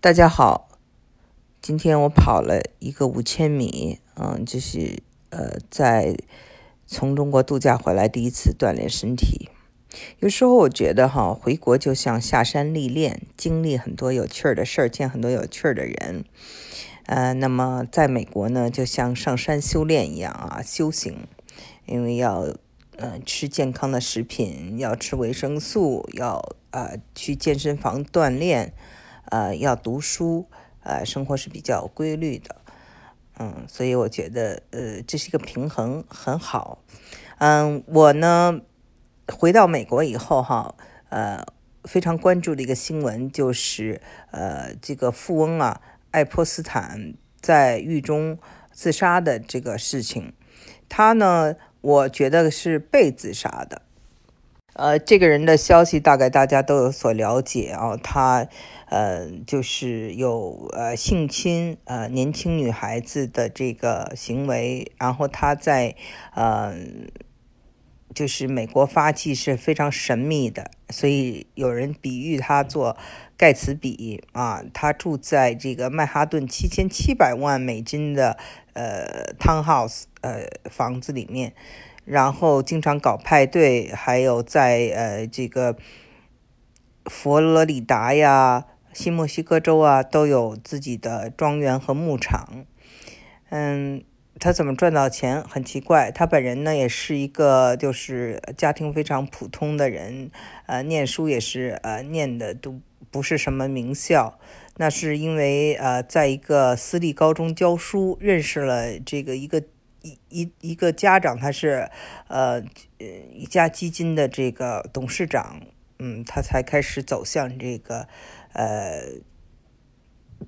大家好，今天我跑了一个五千米，嗯，就是呃，在从中国度假回来第一次锻炼身体。有时候我觉得哈，回国就像下山历练，经历很多有趣儿的事儿，见很多有趣儿的人。呃，那么在美国呢，就像上山修炼一样啊，修行，因为要呃吃健康的食品，要吃维生素，要呃去健身房锻炼。呃，要读书，呃，生活是比较规律的，嗯，所以我觉得，呃，这是一个平衡，很好。嗯，我呢，回到美国以后，哈，呃，非常关注的一个新闻就是，呃，这个富翁啊，爱泼斯坦在狱中自杀的这个事情，他呢，我觉得是被自杀的。呃，这个人的消息大概大家都有所了解啊，他呃就是有呃性侵呃年轻女孩子的这个行为，然后他在呃就是美国发迹是非常神秘的，所以有人比喻他做盖茨比啊，他住在这个曼哈顿七千七百万美金的呃 townhouse 呃房子里面。然后经常搞派对，还有在呃这个佛罗里达呀、新墨西哥州啊，都有自己的庄园和牧场。嗯，他怎么赚到钱？很奇怪。他本人呢，也是一个就是家庭非常普通的人，呃，念书也是呃念的都不是什么名校。那是因为呃，在一个私立高中教书，认识了这个一个。一一个家长，他是，呃，一家基金的这个董事长，嗯，他才开始走向这个，呃，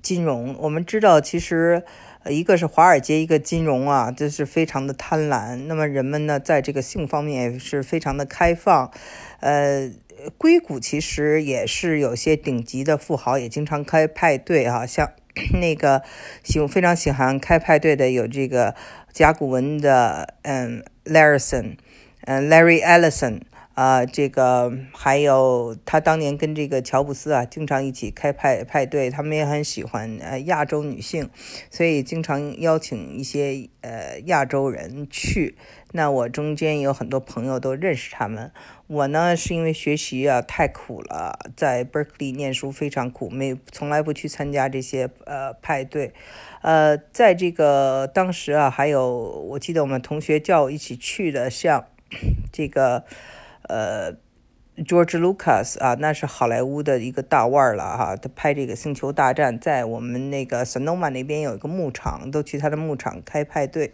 金融。我们知道，其实一个是华尔街，一个金融啊，就是非常的贪婪。那么人们呢，在这个性方面也是非常的开放。呃，硅谷其实也是有些顶级的富豪，也经常开派对啊，像。那个喜非常喜欢开派对的有这个甲骨文的嗯 Larryson，嗯 Larry Ellison 啊，这个还有他当年跟这个乔布斯啊经常一起开派派对，他们也很喜欢呃亚洲女性，所以经常邀请一些呃亚洲人去。那我中间有很多朋友都认识他们。我呢是因为学习啊太苦了，在 Berkeley 念书非常苦，没从来不去参加这些呃派对。呃，在这个当时啊，还有我记得我们同学叫我一起去的，像这个呃 George Lucas 啊，那是好莱坞的一个大腕儿了哈。他拍这个《星球大战》，在我们那个 Sonoma 那边有一个牧场，都去他的牧场开派对。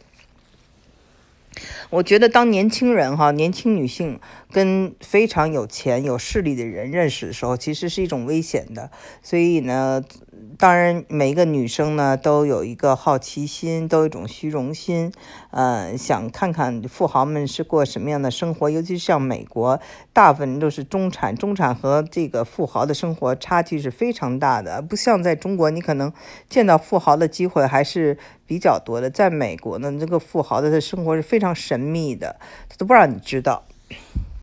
我觉得当年轻人哈，年轻女性跟非常有钱有势力的人认识的时候，其实是一种危险的。所以呢。当然，每一个女生呢都有一个好奇心，都有一种虚荣心，呃，想看看富豪们是过什么样的生活。尤其是像美国，大部分都是中产，中产和这个富豪的生活差距是非常大的。不像在中国，你可能见到富豪的机会还是比较多的。在美国呢，这个富豪的生活是非常神神秘的，他都不让你知道。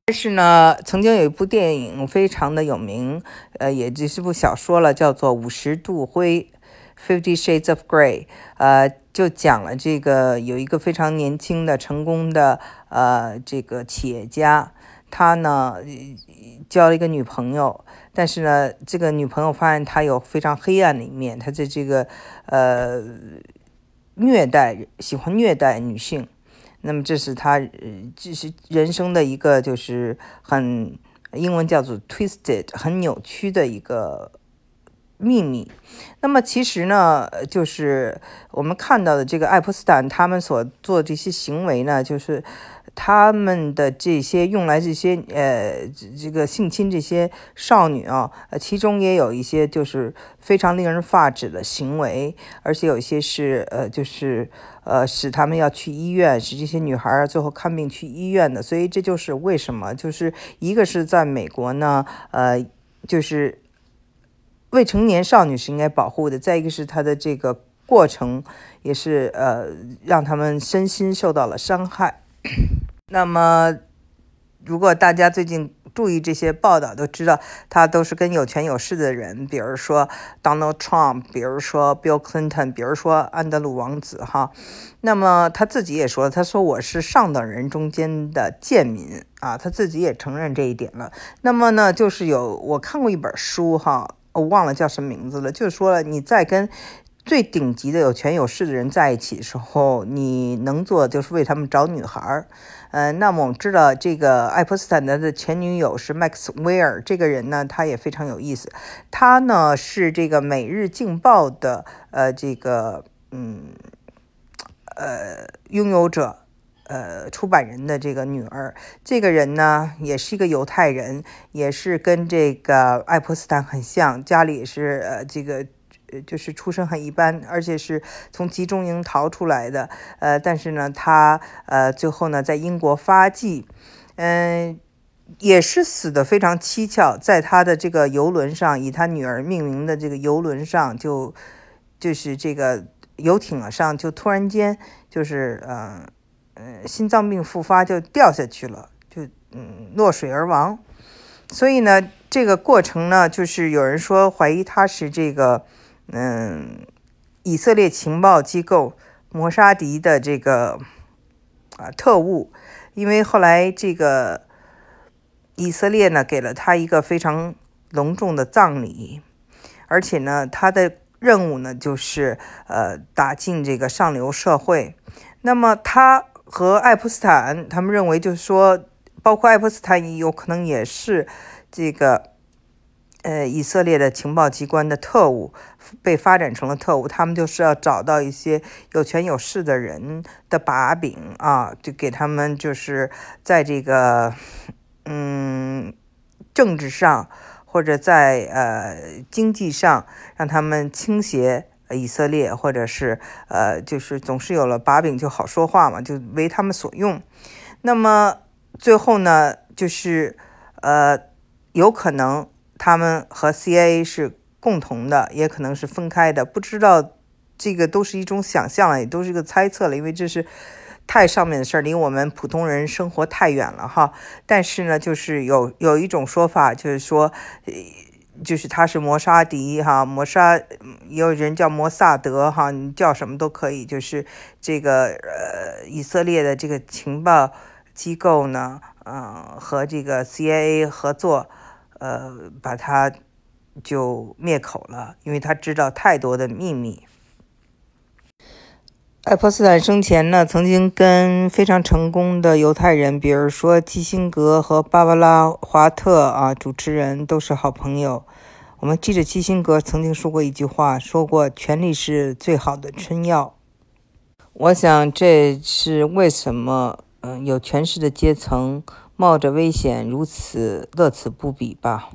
但是呢，曾经有一部电影非常的有名，呃，也就是部小说了，叫做《五十度灰》（Fifty Shades of Grey）。呃，就讲了这个有一个非常年轻的、成功的呃这个企业家，他呢交了一个女朋友，但是呢，这个女朋友发现他有非常黑暗的一面，他在这个呃虐待，喜欢虐待女性。那么这是他，这是人生的一个，就是很英文叫做 twisted，很扭曲的一个秘密。那么其实呢，就是我们看到的这个爱泼斯坦他们所做这些行为呢，就是。他们的这些用来这些呃这个性侵这些少女啊，其中也有一些就是非常令人发指的行为，而且有一些是呃就是呃使他们要去医院，使这些女孩最后看病去医院的。所以这就是为什么，就是一个是在美国呢，呃，就是未成年少女是应该保护的；再一个是她的这个过程也是呃让他们身心受到了伤害。那么，如果大家最近注意这些报道都知道，他都是跟有权有势的人，比如说 Donald Trump，比如说 Bill Clinton，比如说安德鲁王子哈。那么他自己也说，他说我是上等人中间的贱民啊，他自己也承认这一点了。那么呢，就是有我看过一本书哈，我忘了叫什么名字了，就是说了你在跟。最顶级的有权有势的人在一起的时候，你能做的就是为他们找女孩儿。呃，那么我们知道这个爱泼斯坦的前女友是 Max 威尔，这个人呢，他也非常有意思。他呢是这个《每日镜报》的呃这个嗯呃拥有者，呃出版人的这个女儿。这个人呢也是一个犹太人，也是跟这个爱泼斯坦很像，家里是呃这个。就是出身很一般，而且是从集中营逃出来的。呃，但是呢，他呃最后呢在英国发迹，嗯，也是死的非常蹊跷，在他的这个游轮上，以他女儿命名的这个游轮上，就就是这个游艇上，就突然间就是呃呃心脏病复发，就掉下去了，就嗯落水而亡。所以呢，这个过程呢，就是有人说怀疑他是这个。嗯，以色列情报机构摩沙迪的这个啊特务，因为后来这个以色列呢给了他一个非常隆重的葬礼，而且呢他的任务呢就是呃打进这个上流社会。那么他和爱泼斯坦他们认为就是说，包括爱泼斯坦有可能也是这个。呃，以色列的情报机关的特务被发展成了特务，他们就是要找到一些有权有势的人的把柄啊，就给他们就是在这个嗯政治上或者在呃经济上让他们倾斜以色列，或者是呃就是总是有了把柄就好说话嘛，就为他们所用。那么最后呢，就是呃有可能。他们和 CIA 是共同的，也可能是分开的，不知道这个都是一种想象，也都是一个猜测了，因为这是太上面的事儿，离我们普通人生活太远了哈。但是呢，就是有有一种说法，就是说，就是他是摩沙迪哈，摩沙也有人叫摩萨德哈，你叫什么都可以，就是这个呃以色列的这个情报机构呢，嗯，和这个 CIA 合作。呃，把他就灭口了，因为他知道太多的秘密。爱泼斯坦生前呢，曾经跟非常成功的犹太人，比如说基辛格和芭芭拉·华特啊，主持人都是好朋友。我们记得基辛格曾经说过一句话，说过“权力是最好的春药”。我想这是为什么，嗯，有权势的阶层。冒着危险如此乐此不彼吧。